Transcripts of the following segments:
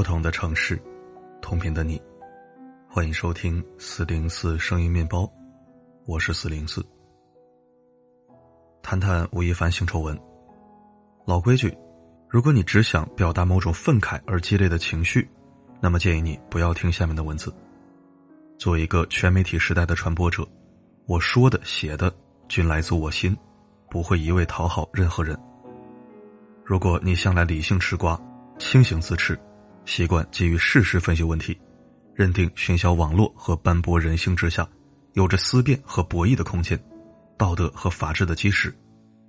不同的城市，同频的你，欢迎收听四零四声音面包，我是四零四。谈谈吴亦凡性丑闻。老规矩，如果你只想表达某种愤慨而激烈的情绪，那么建议你不要听下面的文字。作为一个全媒体时代的传播者，我说的、写的均来自我心，不会一味讨好任何人。如果你向来理性吃瓜、清醒自持，习惯基于事实分析问题，认定喧嚣网络和斑驳人性之下，有着思辨和博弈的空间，道德和法治的基石，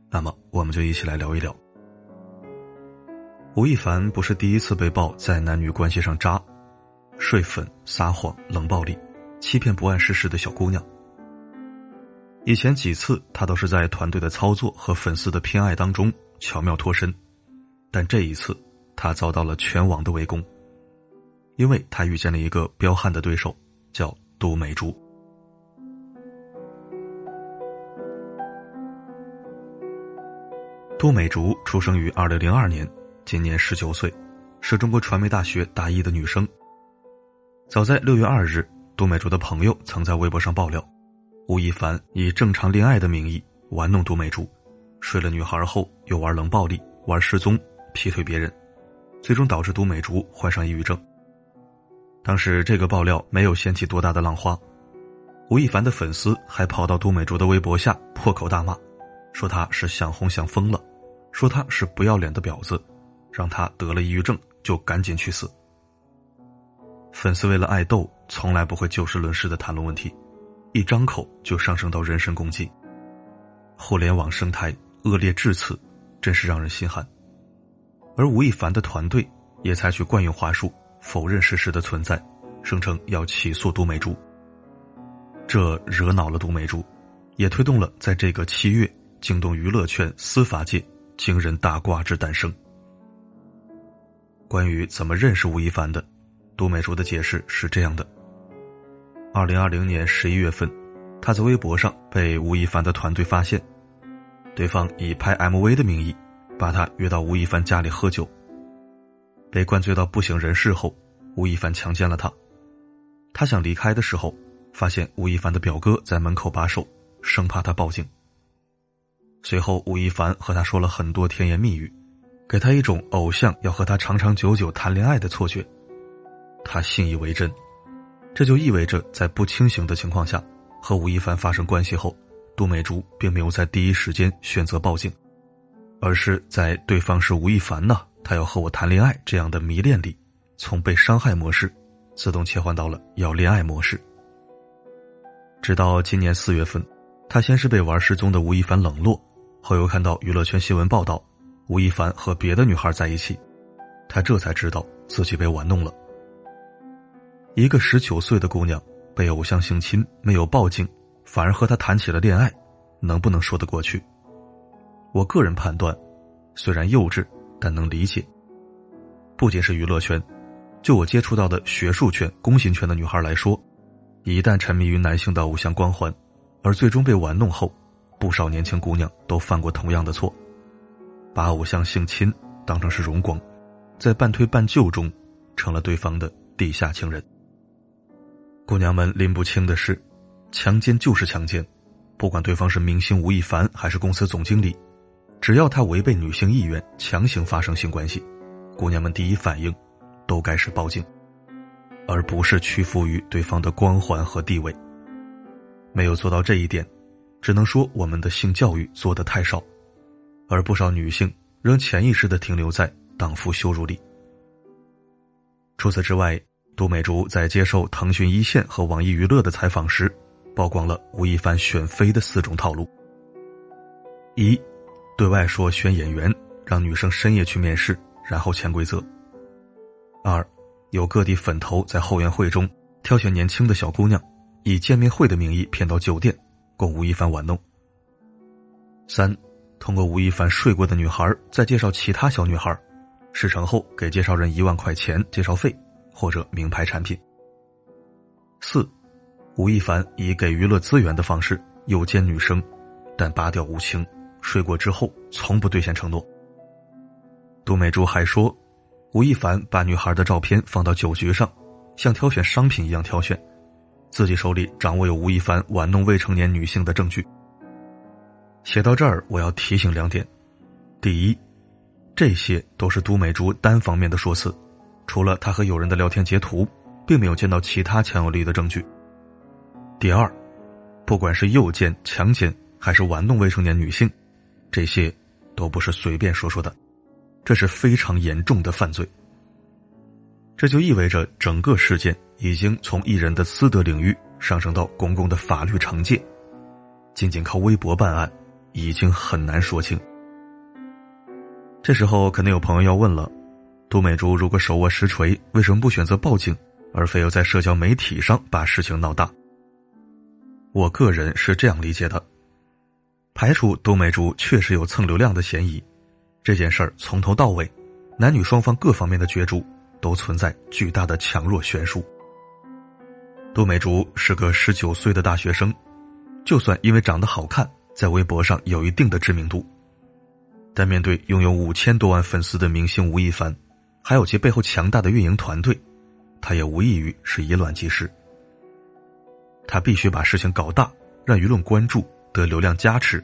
那么我们就一起来聊一聊。吴亦凡不是第一次被曝在男女关系上渣、睡粉、撒谎、冷暴力、欺骗不谙世事的小姑娘。以前几次他都是在团队的操作和粉丝的偏爱当中巧妙脱身，但这一次。他遭到了全网的围攻，因为他遇见了一个彪悍的对手，叫杜美竹。杜美竹出生于二零零二年，今年十九岁，是中国传媒大学大一的女生。早在六月二日，杜美竹的朋友曾在微博上爆料，吴亦凡以正常恋爱的名义玩弄杜美竹，睡了女孩后又玩冷暴力、玩失踪、劈腿别人。最终导致杜美竹患上抑郁症。当时这个爆料没有掀起多大的浪花，吴亦凡的粉丝还跑到杜美竹的微博下破口大骂，说他是想红想疯了，说他是不要脸的婊子，让他得了抑郁症就赶紧去死。粉丝为了爱豆，从来不会就事论事的谈论问题，一张口就上升到人身攻击。互联网生态恶劣至此，真是让人心寒。而吴亦凡的团队也采取惯用话术否认事实的存在，声称要起诉杜美珠。这惹恼了杜美珠，也推动了在这个七月惊动娱乐圈、司法界惊人大瓜之诞生。关于怎么认识吴亦凡的，杜美竹的解释是这样的：二零二零年十一月份，他在微博上被吴亦凡的团队发现，对方以拍 MV 的名义。把他约到吴亦凡家里喝酒。被灌醉到不省人事后，吴亦凡强奸了他。他想离开的时候，发现吴亦凡的表哥在门口把守，生怕他报警。随后，吴亦凡和他说了很多甜言蜜语，给他一种偶像要和他长长久久谈恋爱的错觉。他信以为真，这就意味着在不清醒的情况下和吴亦凡发生关系后，杜美竹并没有在第一时间选择报警。而是在对方是吴亦凡呢，他要和我谈恋爱这样的迷恋里，从被伤害模式自动切换到了要恋爱模式。直到今年四月份，他先是被玩失踪的吴亦凡冷落，后又看到娱乐圈新闻报道吴亦凡和别的女孩在一起，他这才知道自己被玩弄了。一个十九岁的姑娘被偶像性侵，没有报警，反而和他谈起了恋爱，能不能说得过去？我个人判断，虽然幼稚，但能理解。不仅是娱乐圈，就我接触到的学术圈、工薪圈的女孩来说，一旦沉迷于男性的偶像光环，而最终被玩弄后，不少年轻姑娘都犯过同样的错，把偶像性侵当成是荣光，在半推半就中，成了对方的地下情人。姑娘们拎不清的是，强奸就是强奸，不管对方是明星吴亦凡还是公司总经理。只要他违背女性意愿强行发生性关系，姑娘们第一反应都该是报警，而不是屈服于对方的光环和地位。没有做到这一点，只能说我们的性教育做得太少，而不少女性仍潜意识的停留在荡妇羞辱里。除此之外，杜美竹在接受腾讯一线和网易娱乐的采访时，曝光了吴亦凡选妃的四种套路：一。对外说选演员，让女生深夜去面试，然后潜规则。二，有各地粉头在后援会中挑选年轻的小姑娘，以见面会的名义骗到酒店，供吴亦凡玩弄。三，通过吴亦凡睡过的女孩再介绍其他小女孩，事成后给介绍人一万块钱介绍费或者名牌产品。四，吴亦凡以给娱乐资源的方式诱奸女生，但拔掉无情。睡过之后，从不兑现承诺。杜美珠还说，吴亦凡把女孩的照片放到酒局上，像挑选商品一样挑选，自己手里掌握有吴亦凡玩弄未成年女性的证据。写到这儿，我要提醒两点：第一，这些都是都美珠单方面的说辞，除了他和友人的聊天截图，并没有见到其他强有力的证据。第二，不管是诱奸、强奸还是玩弄未成年女性，这些都不是随便说说的。这是非常严重的犯罪。这就意味着整个事件已经从艺人的私德领域上升到公共的法律惩戒，仅仅靠微博办案已经很难说清。这时候肯定有朋友要问了：杜美珠如果手握实锤，为什么不选择报警，而非要在社交媒体上把事情闹大？我个人是这样理解的：排除杜美竹确实有蹭流量的嫌疑。这件事儿从头到尾，男女双方各方面的角逐都存在巨大的强弱悬殊。杜美竹是个十九岁的大学生，就算因为长得好看，在微博上有一定的知名度，但面对拥有五千多万粉丝的明星吴亦凡，还有其背后强大的运营团队，他也无异于是以卵击石。他必须把事情搞大，让舆论关注，得流量加持，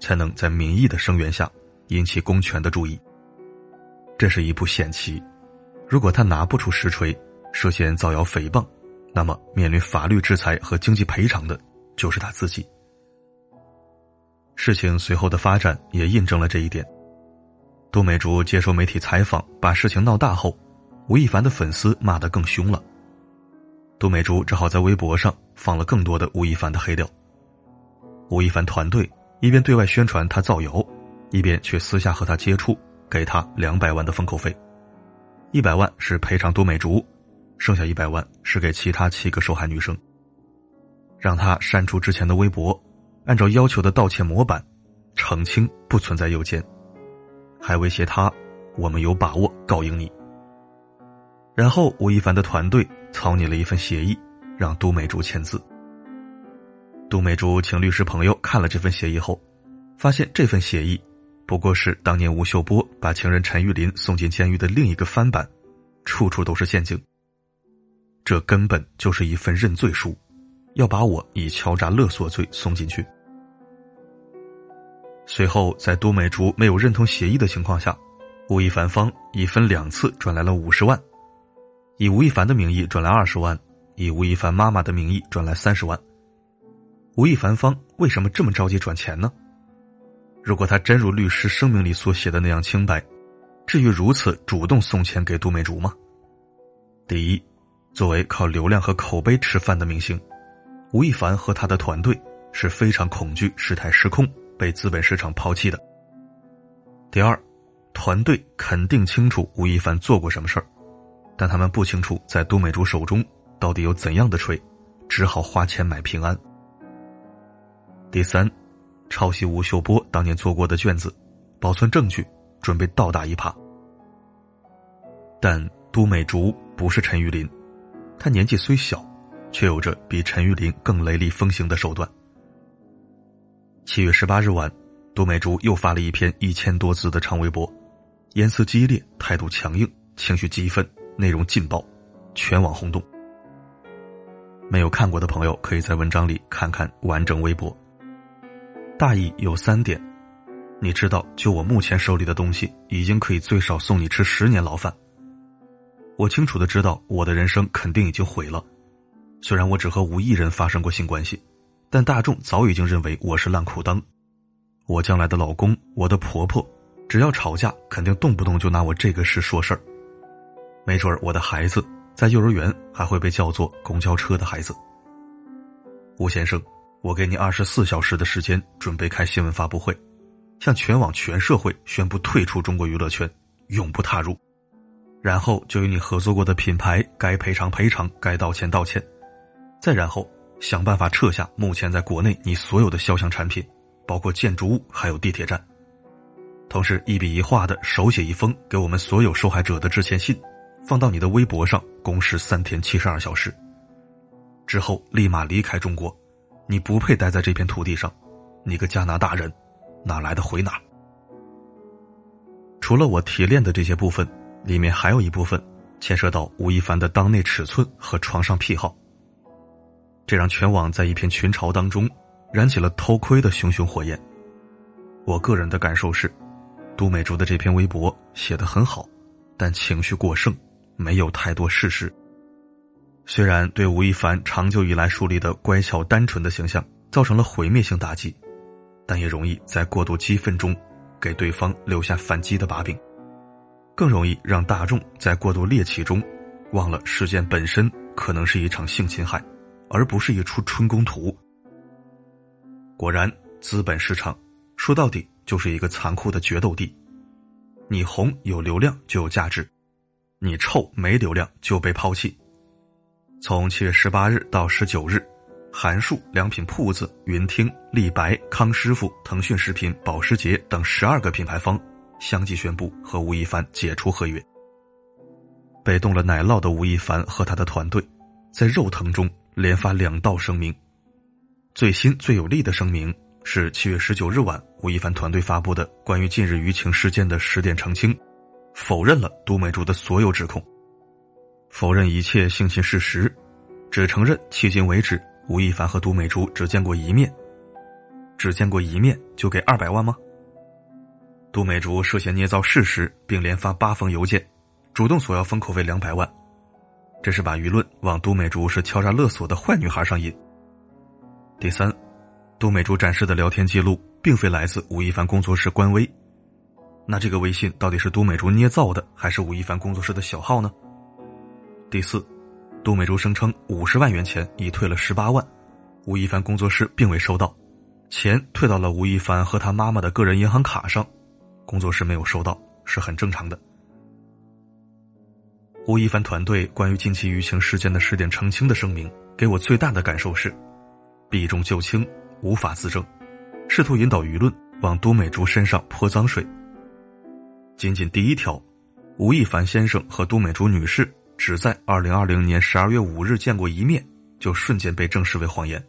才能在民意的声援下。引起公权的注意，这是一步险棋。如果他拿不出实锤，涉嫌造谣诽谤，那么面临法律制裁和经济赔偿的就是他自己。事情随后的发展也印证了这一点。杜美竹接受媒体采访，把事情闹大后，吴亦凡的粉丝骂得更凶了。杜美竹只好在微博上放了更多的吴亦凡的黑料。吴亦凡团队一边对外宣传他造谣。一边却私下和他接触，给他两百万的封口费，一百万是赔偿都美竹，剩下一百万是给其他七个受害女生，让他删除之前的微博，按照要求的道歉模板，澄清不存在诱奸，还威胁他，我们有把握告赢你。然后吴亦凡的团队草拟了一份协议，让都美竹签字。都美竹请律师朋友看了这份协议后，发现这份协议。不过是当年吴秀波把情人陈玉林送进监狱的另一个翻版，处处都是陷阱。这根本就是一份认罪书，要把我以敲诈勒索罪送进去。随后，在都美竹没有认同协议的情况下，吴亦凡方一分两次转来了五十万，以吴亦凡的名义转来二十万，以吴亦凡妈妈的名义转来三十万。吴亦凡方为什么这么着急转钱呢？如果他真如律师声明里所写的那样清白，至于如此主动送钱给杜美竹吗？第一，作为靠流量和口碑吃饭的明星，吴亦凡和他的团队是非常恐惧事态失控被资本市场抛弃的。第二，团队肯定清楚吴亦凡做过什么事儿，但他们不清楚在杜美竹手中到底有怎样的锤，只好花钱买平安。第三。抄袭吴秀波当年做过的卷子，保存证据，准备倒打一耙。但都美竹不是陈玉林，他年纪虽小，却有着比陈玉林更雷厉风行的手段。七月十八日晚，都美竹又发了一篇一千多字的长微博，言辞激烈，态度强硬，情绪激愤，内容劲爆，全网轰动。没有看过的朋友，可以在文章里看看完整微博。大意有三点，你知道，就我目前手里的东西，已经可以最少送你吃十年牢饭。我清楚的知道，我的人生肯定已经毁了。虽然我只和无一人发生过性关系，但大众早已经认为我是烂裤裆。我将来的老公，我的婆婆，只要吵架，肯定动不动就拿我这个事说事儿。没准儿我的孩子在幼儿园还会被叫做公交车的孩子。吴先生。我给你二十四小时的时间，准备开新闻发布会，向全网全社会宣布退出中国娱乐圈，永不踏入。然后就与你合作过的品牌该赔偿赔偿，该道歉道歉。再然后想办法撤下目前在国内你所有的肖像产品，包括建筑物还有地铁站。同时一笔一画的手写一封给我们所有受害者的致歉信，放到你的微博上，公示三天七十二小时。之后立马离开中国。你不配待在这片土地上，你个加拿大人，哪来的回哪？除了我提炼的这些部分，里面还有一部分牵涉到吴亦凡的当内尺寸和床上癖好，这让全网在一片群嘲当中燃起了偷窥的熊熊火焰。我个人的感受是，都美竹的这篇微博写的很好，但情绪过剩，没有太多事实。虽然对吴亦凡长久以来树立的乖巧单纯的形象造成了毁灭性打击，但也容易在过度激愤中给对方留下反击的把柄，更容易让大众在过度猎奇中忘了事件本身可能是一场性侵害，而不是一出春宫图。果然，资本市场说到底就是一个残酷的决斗地，你红有流量就有价值，你臭没流量就被抛弃。从七月十八日到十九日，韩束良品铺子、云听、立白、康师傅、腾讯食品、保时捷等十二个品牌方相继宣布和吴亦凡解除合约。被动了奶酪的吴亦凡和他的团队，在肉疼中连发两道声明。最新最有力的声明是七月十九日晚吴亦凡团队发布的关于近日舆情事件的十点澄清，否认了都美竹的所有指控。否认一切性侵事实，只承认迄今为止吴亦凡和都美竹只见过一面。只见过一面就给二百万吗？都美竹涉嫌捏造事实，并连发八封邮件，主动索要封口费两百万，这是把舆论往都美竹是敲诈勒索的坏女孩上引。第三，都美竹展示的聊天记录并非来自吴亦凡工作室官微，那这个微信到底是都美竹捏造的，还是吴亦凡工作室的小号呢？第四，杜美竹声称五十万元钱已退了十八万，吴亦凡工作室并未收到，钱退到了吴亦凡和他妈妈的个人银行卡上，工作室没有收到是很正常的。吴亦凡团队关于近期舆情事件的十点澄清的声明，给我最大的感受是，避重就轻，无法自证，试图引导舆论往都美竹身上泼脏水。仅仅第一条，吴亦凡先生和都美竹女士。只在二零二零年十二月五日见过一面，就瞬间被证实为谎言。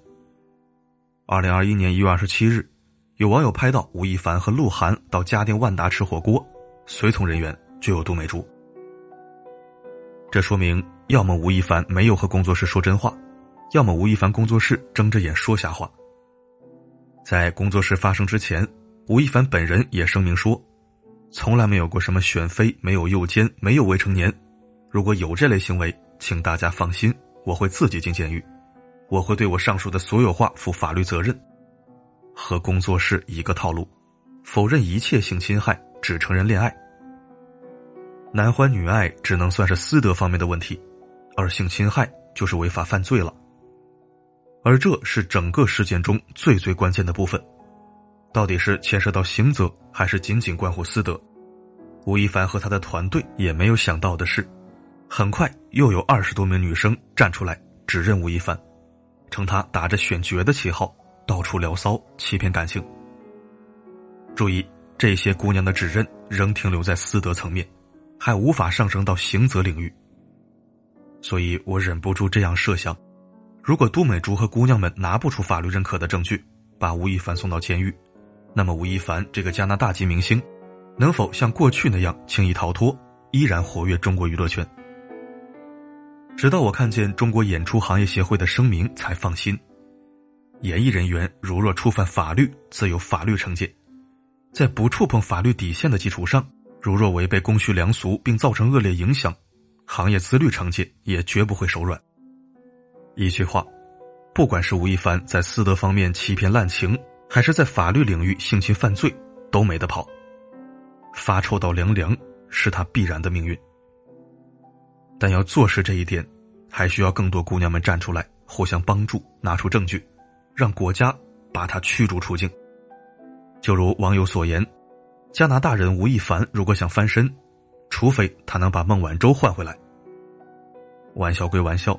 二零二一年一月二十七日，有网友拍到吴亦凡和鹿晗到嘉定万达吃火锅，随从人员就有杜美竹。这说明，要么吴亦凡没有和工作室说真话，要么吴亦凡工作室睁着眼说瞎话。在工作室发生之前，吴亦凡本人也声明说，从来没有过什么选妃，没有诱奸，没有未成年。如果有这类行为，请大家放心，我会自己进监狱，我会对我上述的所有话负法律责任。和工作室一个套路，否认一切性侵害，只承认恋爱。男欢女爱只能算是私德方面的问题，而性侵害就是违法犯罪了。而这是整个事件中最最关键的部分，到底是牵涉到刑责，还是仅仅关乎私德？吴亦凡和他的团队也没有想到的是。很快又有二十多名女生站出来指认吴亦凡，称他打着选角的旗号到处聊骚欺骗感情。注意，这些姑娘的指认仍停留在私德层面，还无法上升到刑责领域。所以我忍不住这样设想：如果都美竹和姑娘们拿不出法律认可的证据，把吴亦凡送到监狱，那么吴亦凡这个加拿大籍明星，能否像过去那样轻易逃脱，依然活跃中国娱乐圈？直到我看见中国演出行业协会的声明，才放心。演艺人员如若触犯法律，自有法律惩戒；在不触碰法律底线的基础上，如若违背公序良俗并造成恶劣影响，行业自律惩戒也绝不会手软。一句话，不管是吴亦凡在私德方面欺骗滥情，还是在法律领域性侵犯罪，都没得跑。发臭到凉凉，是他必然的命运。但要坐实这一点，还需要更多姑娘们站出来，互相帮助，拿出证据，让国家把他驱逐出境。就如网友所言，加拿大人吴亦凡如果想翻身，除非他能把孟晚舟换回来。玩笑归玩笑，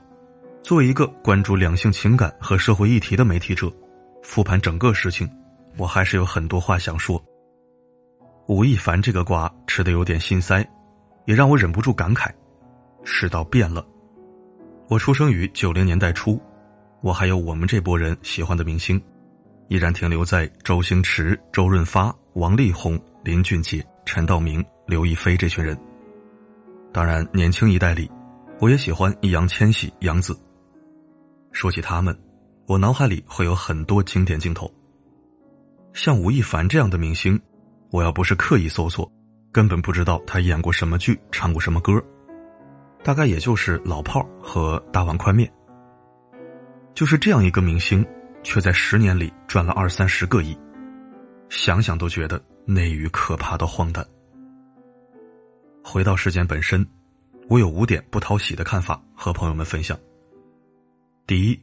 作为一个关注两性情感和社会议题的媒体者，复盘整个事情，我还是有很多话想说。吴亦凡这个瓜吃的有点心塞，也让我忍不住感慨。世道变了，我出生于九零年代初，我还有我们这波人喜欢的明星，依然停留在周星驰、周润发、王力宏、林俊杰、陈道明、刘亦菲这群人。当然，年轻一代里，我也喜欢易烊千玺、杨紫。说起他们，我脑海里会有很多经典镜头。像吴亦凡这样的明星，我要不是刻意搜索，根本不知道他演过什么剧、唱过什么歌。大概也就是老炮儿和大碗宽面。就是这样一个明星，却在十年里赚了二三十个亿，想想都觉得内娱可怕的荒诞。回到事件本身，我有五点不讨喜的看法和朋友们分享。第一，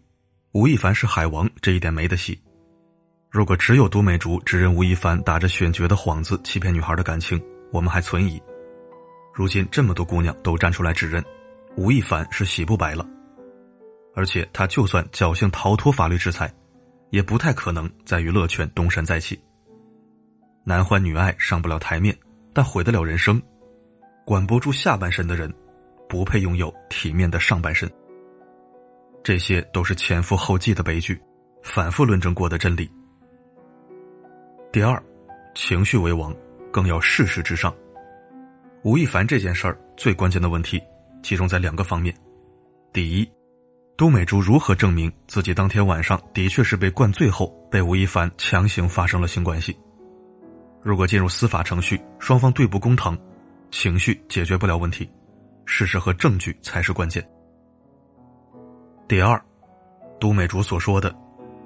吴亦凡是海王这一点没得洗。如果只有都美竹指认吴亦凡打着选角的幌子欺骗女孩的感情，我们还存疑。如今这么多姑娘都站出来指认，吴亦凡是洗不白了。而且他就算侥幸逃脱法律制裁，也不太可能在娱乐圈东山再起。男欢女爱上不了台面，但毁得了人生。管不住下半身的人，不配拥有体面的上半身。这些都是前赴后继的悲剧，反复论证过的真理。第二，情绪为王，更要事实至上。吴亦凡这件事儿最关键的问题，集中在两个方面：第一，都美竹如何证明自己当天晚上的确是被灌醉后被吴亦凡强行发生了性关系？如果进入司法程序，双方对簿公堂。情绪解决不了问题，事实和证据才是关键。第二，都美竹所说的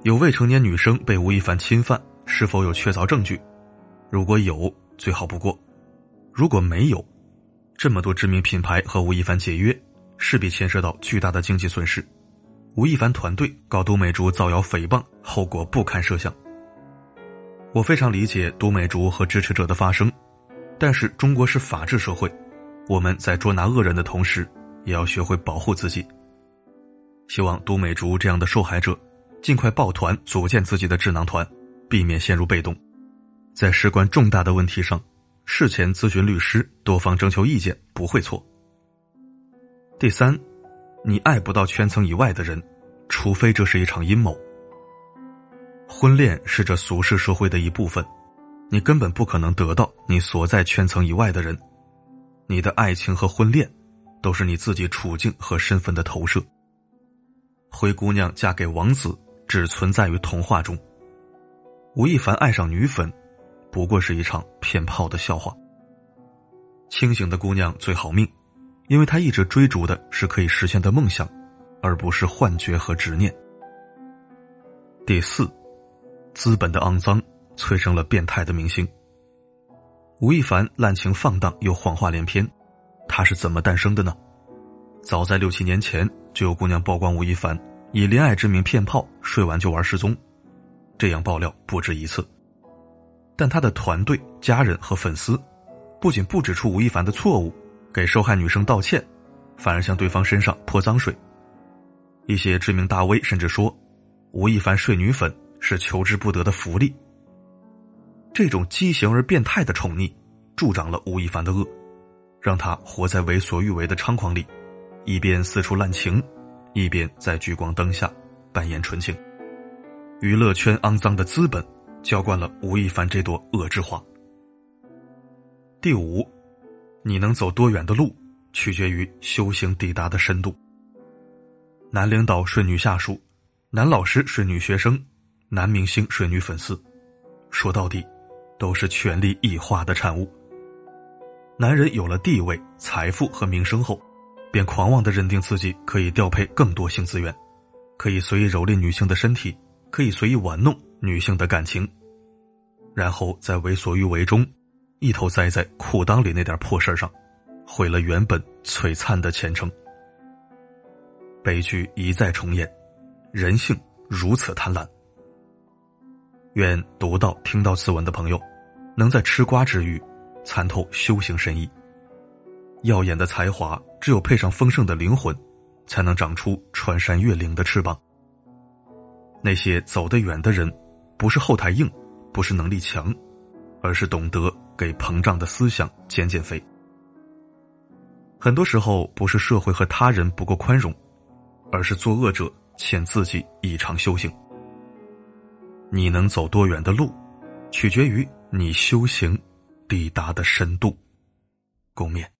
有未成年女生被吴亦凡侵犯，是否有确凿证据？如果有，最好不过；如果没有，这么多知名品牌和吴亦凡解约，势必牵涉到巨大的经济损失。吴亦凡团队告都美竹造谣诽谤，后果不堪设想。我非常理解都美竹和支持者的发声。但是中国是法治社会，我们在捉拿恶人的同时，也要学会保护自己。希望都美竹这样的受害者，尽快抱团组建自己的智囊团，避免陷入被动。在事关重大的问题上，事前咨询律师，多方征求意见不会错。第三，你爱不到圈层以外的人，除非这是一场阴谋。婚恋是这俗世社会的一部分。你根本不可能得到你所在圈层以外的人，你的爱情和婚恋，都是你自己处境和身份的投射。灰姑娘嫁给王子只存在于童话中，吴亦凡爱上女粉，不过是一场骗炮的笑话。清醒的姑娘最好命，因为她一直追逐的是可以实现的梦想，而不是幻觉和执念。第四，资本的肮脏。催生了变态的明星。吴亦凡滥情放荡又谎话连篇，他是怎么诞生的呢？早在六七年前，就有姑娘曝光吴亦凡以恋爱之名骗炮，睡完就玩失踪，这样爆料不止一次。但他的团队、家人和粉丝，不仅不指出吴亦凡的错误，给受害女生道歉，反而向对方身上泼脏水。一些知名大 V 甚至说，吴亦凡睡女粉是求之不得的福利。这种畸形而变态的宠溺，助长了吴亦凡的恶，让他活在为所欲为的猖狂里，一边四处滥情，一边在聚光灯下扮演纯情。娱乐圈肮脏的资本，浇灌了吴亦凡这朵恶之花。第五，你能走多远的路，取决于修行抵达的深度。男领导睡女下属，男老师睡女学生，男明星睡女粉丝，说到底。都是权力异化的产物。男人有了地位、财富和名声后，便狂妄的认定自己可以调配更多性资源，可以随意蹂躏女性的身体，可以随意玩弄女性的感情，然后在为所欲为中，一头栽在裤裆里那点破事上，毁了原本璀璨的前程。悲剧一再重演，人性如此贪婪。愿读到、听到此文的朋友，能在吃瓜之余，参透修行深意。耀眼的才华，只有配上丰盛的灵魂，才能长出穿山越岭的翅膀。那些走得远的人，不是后台硬，不是能力强，而是懂得给膨胀的思想减减肥。很多时候，不是社会和他人不够宽容，而是作恶者欠自己一场修行。你能走多远的路，取决于你修行抵达的深度。共勉。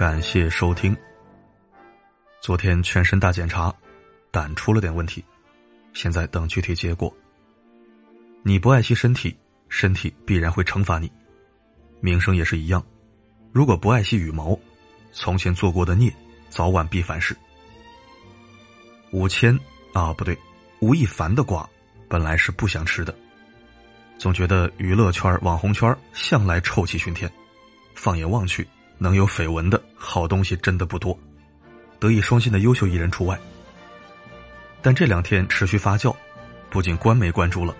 感谢收听。昨天全身大检查，胆出了点问题，现在等具体结果。你不爱惜身体，身体必然会惩罚你。名声也是一样，如果不爱惜羽毛，从前做过的孽，早晚必反噬。吴谦啊，不对，吴亦凡的瓜本来是不想吃的，总觉得娱乐圈、网红圈向来臭气熏天，放眼望去，能有绯闻的好东西真的不多，德艺双馨的优秀艺人除外。但这两天持续发酵，不仅官媒关注了，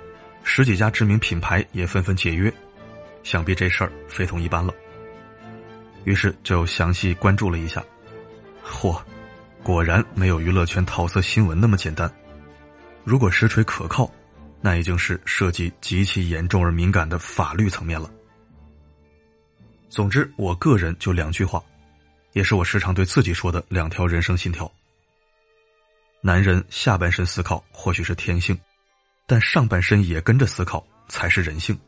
十几家知名品牌也纷纷解约，想必这事儿非同一般了。于是就详细关注了一下，嚯！果然没有娱乐圈桃色新闻那么简单。如果实锤可靠，那已经是涉及极其严重而敏感的法律层面了。总之，我个人就两句话，也是我时常对自己说的两条人生信条：男人下半身思考或许是天性，但上半身也跟着思考才是人性。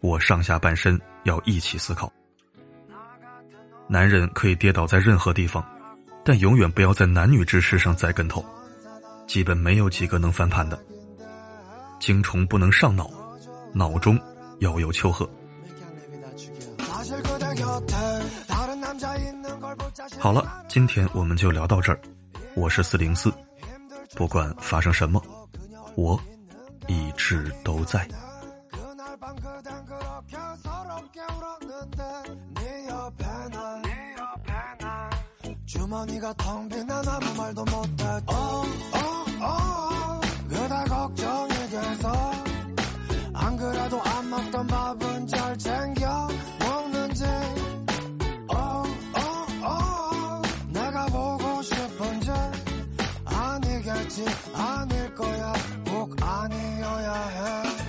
我上下半身要一起思考。男人可以跌倒在任何地方。但永远不要在男女之事上栽跟头，基本没有几个能翻盘的。精虫不能上脑，脑中要有丘壑。好了，今天我们就聊到这儿。我是四零四，不管发生什么，我一直都在。 어, 어, 어, 아닐거야. 꼭 아니어야 해.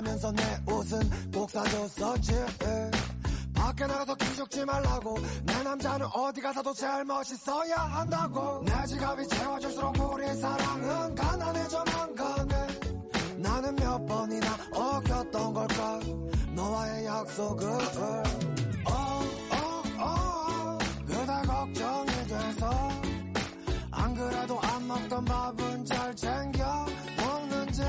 살면서 내 옷은 꼭 사줬었지 밖에 나가서 기죽지 말라고. 내 남자는 어디 가서도 제일 멋있어야 한다고. 내 지갑이 채워질수록 우리 사랑은 가난해져만 가네. 나는 몇 번이나 어겼던 걸까? 너와의 약속을. 어, 어, 어, 그대 걱정이 돼서. 안 그래도 안 먹던 밥은 잘 챙겨 먹는지